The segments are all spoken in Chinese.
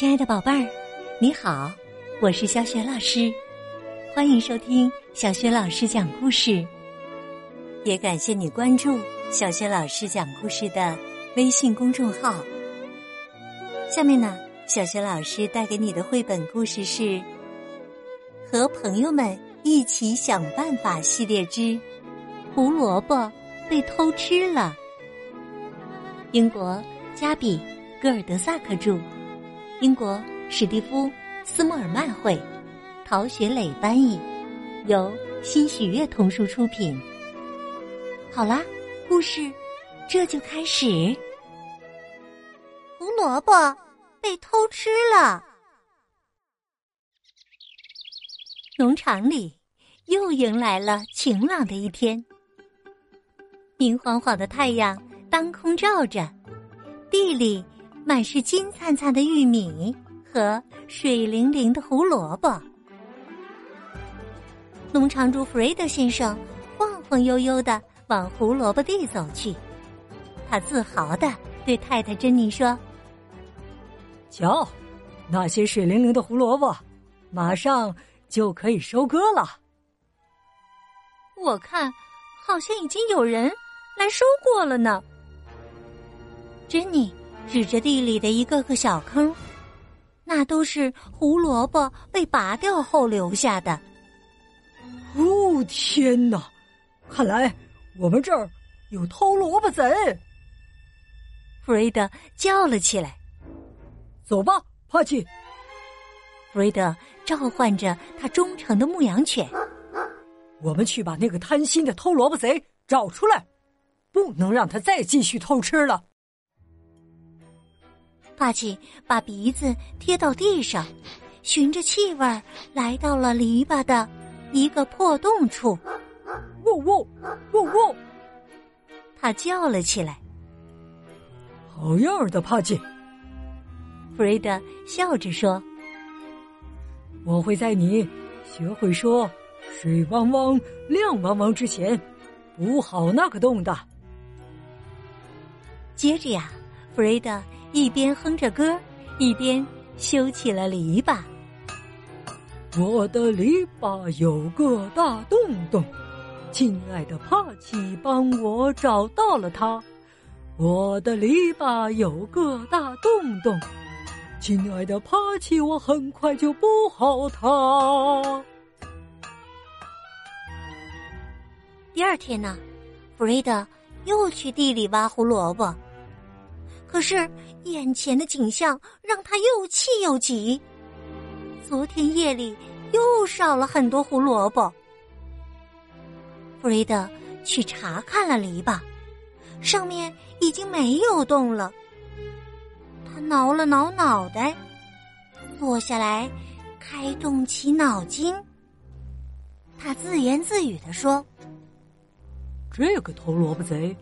亲爱的宝贝儿，你好，我是小雪老师，欢迎收听小雪老师讲故事。也感谢你关注小雪老师讲故事的微信公众号。下面呢，小雪老师带给你的绘本故事是《和朋友们一起想办法》系列之《胡萝卜被偷吃了》。英国加比·戈尔德萨克著。英国史蒂夫·斯莫尔曼绘，陶学磊翻译，由新喜悦童书出品。好啦，故事这就开始。胡萝卜被偷吃了。农场里又迎来了晴朗的一天，明晃晃的太阳当空照着，地里。满是金灿灿的玉米和水灵灵的胡萝卜。农场主弗瑞德先生晃晃悠悠的往胡萝卜地走去，他自豪的对太太珍妮说：“瞧，那些水灵灵的胡萝卜，马上就可以收割了。我看，好像已经有人来收过了呢。”珍妮。指着地里的一个个小坑，那都是胡萝卜被拔掉后留下的。哦天哪！看来我们这儿有偷萝卜贼！弗瑞德叫了起来：“走吧，帕奇！”弗瑞德召唤着他忠诚的牧羊犬：“我们去把那个贪心的偷萝卜贼找出来，不能让他再继续偷吃了。”帕奇把鼻子贴到地上，循着气味来到了篱笆的一个破洞处。喔喔喔喔！他叫了起来：“好样的，帕奇！”弗瑞德笑着说：“我会在你学会说‘水汪汪，亮汪汪’之前补好那个洞的。”接着呀，弗瑞德。一边哼着歌，一边修起了篱笆。我的篱笆有个大洞洞，亲爱的帕奇帮我找到了它。我的篱笆有个大洞洞，亲爱的帕奇，我很快就补好它。第二天呢，弗瑞德又去地里挖胡萝卜。可是，眼前的景象让他又气又急。昨天夜里又少了很多胡萝卜。弗瑞德去查看了篱笆，上面已经没有洞了。他挠了挠脑袋，坐下来开动起脑筋。他自言自语的说：“这个偷萝卜贼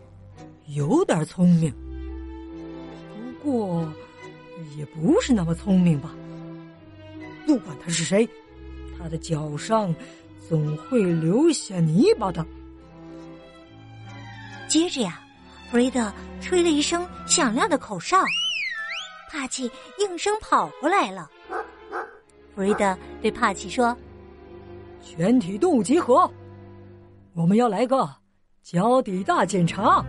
有点聪明。”过也不是那么聪明吧。不管他是谁，他的脚上总会留下泥巴的。接着呀，弗瑞德吹了一声响亮的口哨，帕奇应声跑过来了。弗瑞德对帕奇说：“全体动物集合，我们要来个脚底大检查。”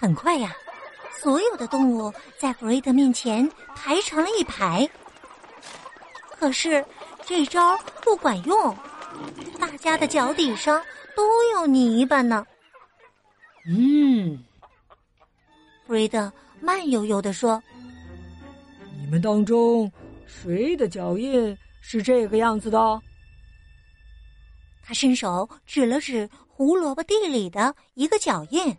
很快呀，所有的动物在弗瑞德面前排成了一排。可是这招不管用，大家的脚底上都有泥巴呢。嗯，弗瑞德慢悠悠的说：“你们当中谁的脚印是这个样子的？”他伸手指了指胡萝卜地里的一个脚印。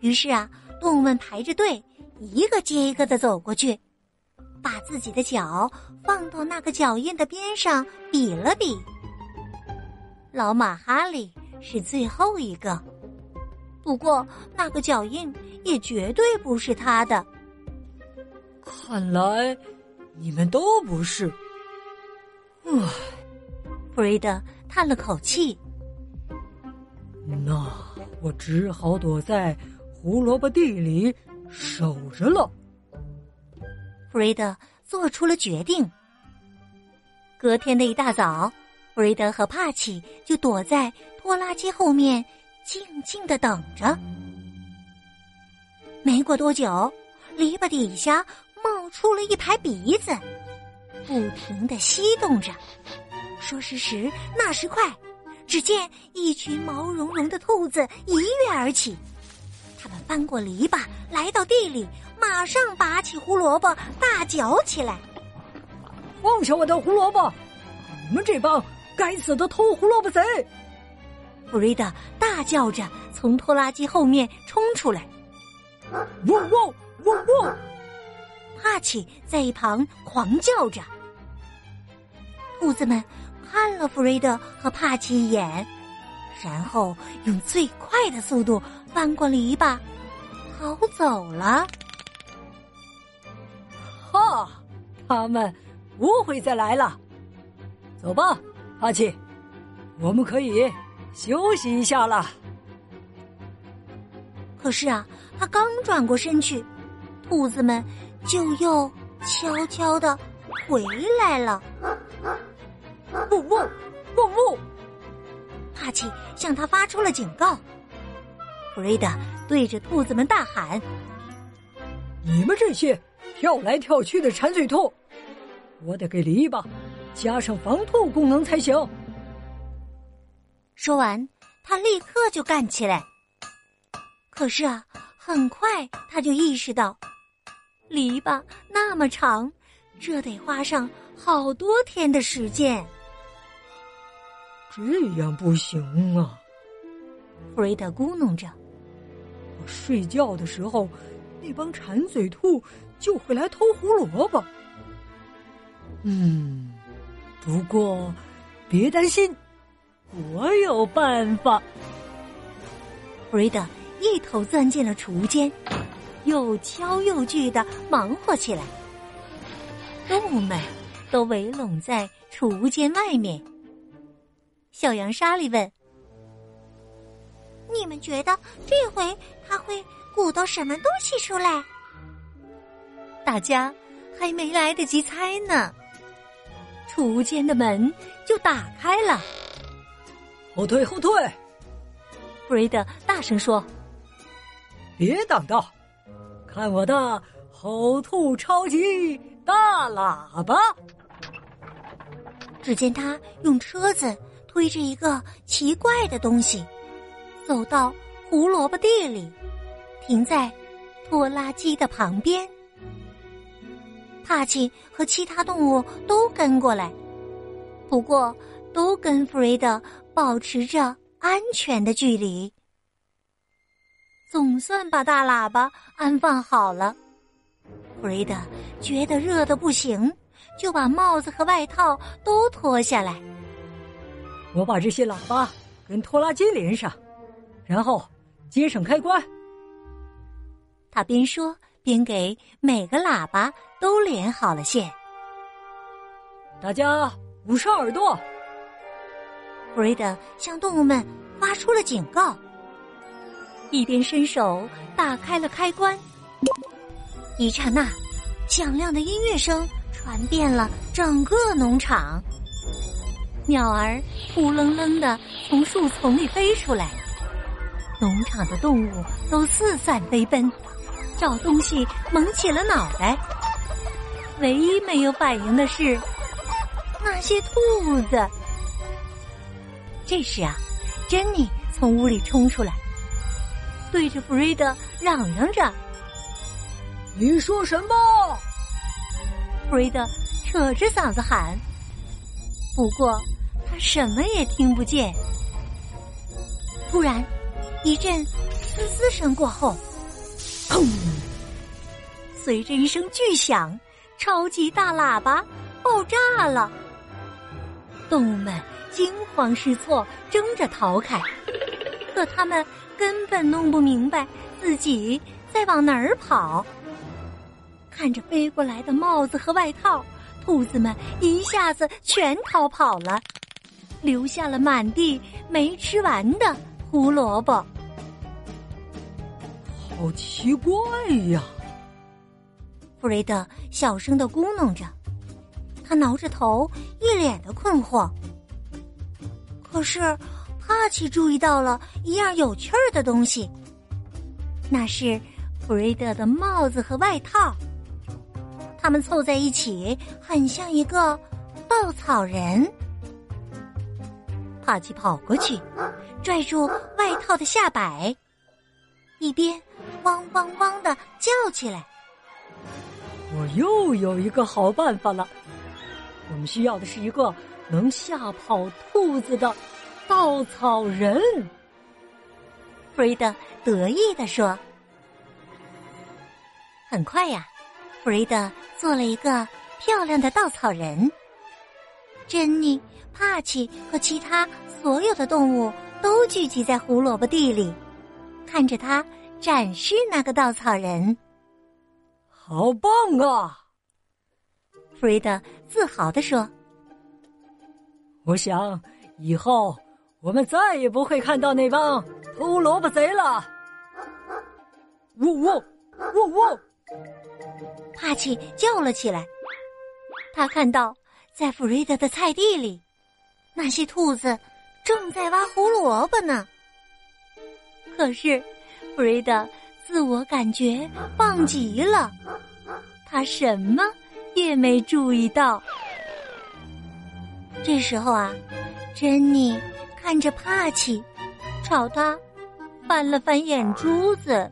于是啊，动物们排着队，一个接一个的走过去，把自己的脚放到那个脚印的边上比了比。老马哈利是最后一个，不过那个脚印也绝对不是他的。看来你们都不是。唉，弗瑞德叹了口气。那我只好躲在胡萝卜地里守着了。弗瑞德做出了决定。隔天的一大早，弗瑞德和帕奇就躲在拖拉机后面，静静的等着。没过多久，篱笆底下冒出了一排鼻子，不停的吸动着。说时迟，那时快，只见一群毛茸茸的兔子一跃而起，它们翻过篱笆，来到地里。马上拔起胡萝卜，大嚼起来：“放下我的胡萝卜！你们这帮该死的偷胡萝卜贼！”弗瑞德大叫着从拖拉机后面冲出来。汪汪汪汪！帕奇在一旁狂叫着。兔子们看了弗瑞德和帕奇一眼，然后用最快的速度翻过篱笆，逃走了。哈，他们不会再来了。走吧，阿奇，我们可以休息一下了。可是啊，他刚转过身去，兔子们就又悄悄的回来了。呜呜呜呜！帕奇向他发出了警告。弗瑞达对着兔子们大喊：“你们这些！”跳来跳去的馋嘴兔，我得给篱笆加上防兔功能才行。说完，他立刻就干起来。可是啊，很快他就意识到，篱笆那么长，这得花上好多天的时间。这样不行啊！弗瑞达咕哝着：“我睡觉的时候，那帮馋嘴兔。”就会来偷胡萝卜。嗯，不过别担心，我有办法。瑞德一头钻进了储物间，又敲又锯的忙活起来。动物们都围拢在储物间外面。小羊莎莉问：“你们觉得这回他会鼓捣什么东西出来？”大家还没来得及猜呢，储物间的门就打开了。后退，后退！布瑞德大声说：“别挡道，看我的吼兔超级大喇叭！”只见他用车子推着一个奇怪的东西，走到胡萝卜地里，停在拖拉机的旁边。帕奇和其他动物都跟过来，不过都跟弗瑞德保持着安全的距离。总算把大喇叭安放好了，弗瑞德觉得热的不行，就把帽子和外套都脱下来。我把这些喇叭跟拖拉机连上，然后接上开关。他边说。边给每个喇叭都连好了线，大家捂上耳朵。弗瑞德向动物们发出了警告，一边伸手打开了开关。一刹那，响亮的音乐声传遍了整个农场，鸟儿扑棱棱的从树丛里飞出来，农场的动物都四散飞奔。找东西蒙起了脑袋，唯一没有反应的是那些兔子。这时啊，珍妮从屋里冲出来，对着弗瑞德嚷嚷着：“你说什么？”弗瑞德扯着嗓子喊，不过他什么也听不见。突然，一阵嘶嘶声过后。砰！随着一声巨响，超级大喇叭爆炸了。动物们惊慌失措，争着逃开，可他们根本弄不明白自己在往哪儿跑。看着飞过来的帽子和外套，兔子们一下子全逃跑了，留下了满地没吃完的胡萝卜。好奇怪呀！弗瑞德小声的咕哝着，他挠着头，一脸的困惑。可是帕奇注意到了一样有趣儿的东西，那是弗瑞德的帽子和外套。他们凑在一起，很像一个稻草人。帕奇跑过去，拽住外套的下摆，一边汪汪汪的叫起来。我又有一个好办法了，我们需要的是一个能吓跑兔子的稻草人。弗瑞德得意地说：“很快呀，弗瑞德做了一个漂亮的稻草人。珍妮、帕奇和其他所有的动物都聚集在胡萝卜地里，看着他展示那个稻草人。”好棒啊！弗瑞德自豪地说：“我想以后我们再也不会看到那帮偷萝卜贼了。”呜呜呜呜！帕奇叫了起来。他看到在弗瑞德的菜地里，那些兔子正在挖胡萝卜呢。可是弗瑞德。自我感觉棒极了，他什么也没注意到。这时候啊，珍妮看着帕奇，朝他翻了翻眼珠子。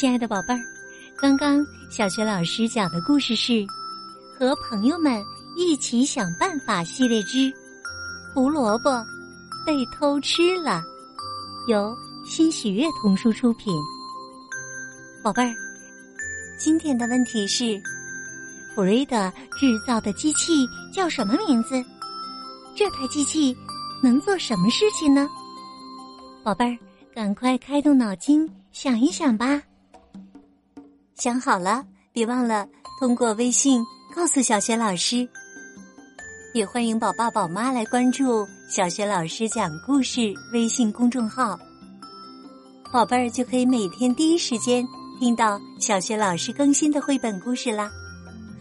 亲爱的宝贝儿，刚刚小学老师讲的故事是《和朋友们一起想办法》系列之《胡萝卜被偷吃了》，由新喜悦童书出品。宝贝儿，今天的问题是：弗瑞德制造的机器叫什么名字？这台机器能做什么事情呢？宝贝儿，赶快开动脑筋想一想吧。想好了，别忘了通过微信告诉小雪老师。也欢迎宝爸宝妈来关注小雪老师讲故事微信公众号，宝贝儿就可以每天第一时间听到小学老师更新的绘本故事啦。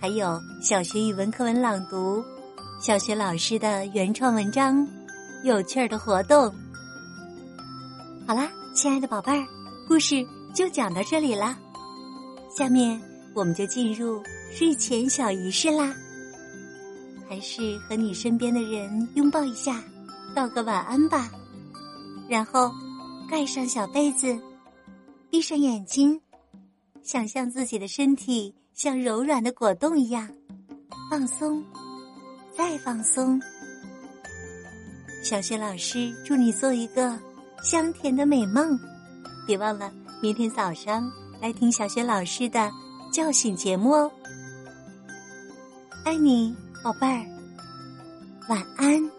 还有小学语文课文朗读，小学老师的原创文章，有趣儿的活动。好啦，亲爱的宝贝儿，故事就讲到这里啦。下面我们就进入睡前小仪式啦，还是和你身边的人拥抱一下，道个晚安吧，然后盖上小被子，闭上眼睛，想象自己的身体像柔软的果冻一样放松，再放松。小雪老师祝你做一个香甜的美梦，别忘了明天早上。来听小雪老师的叫醒节目哦，爱你，宝贝儿，晚安。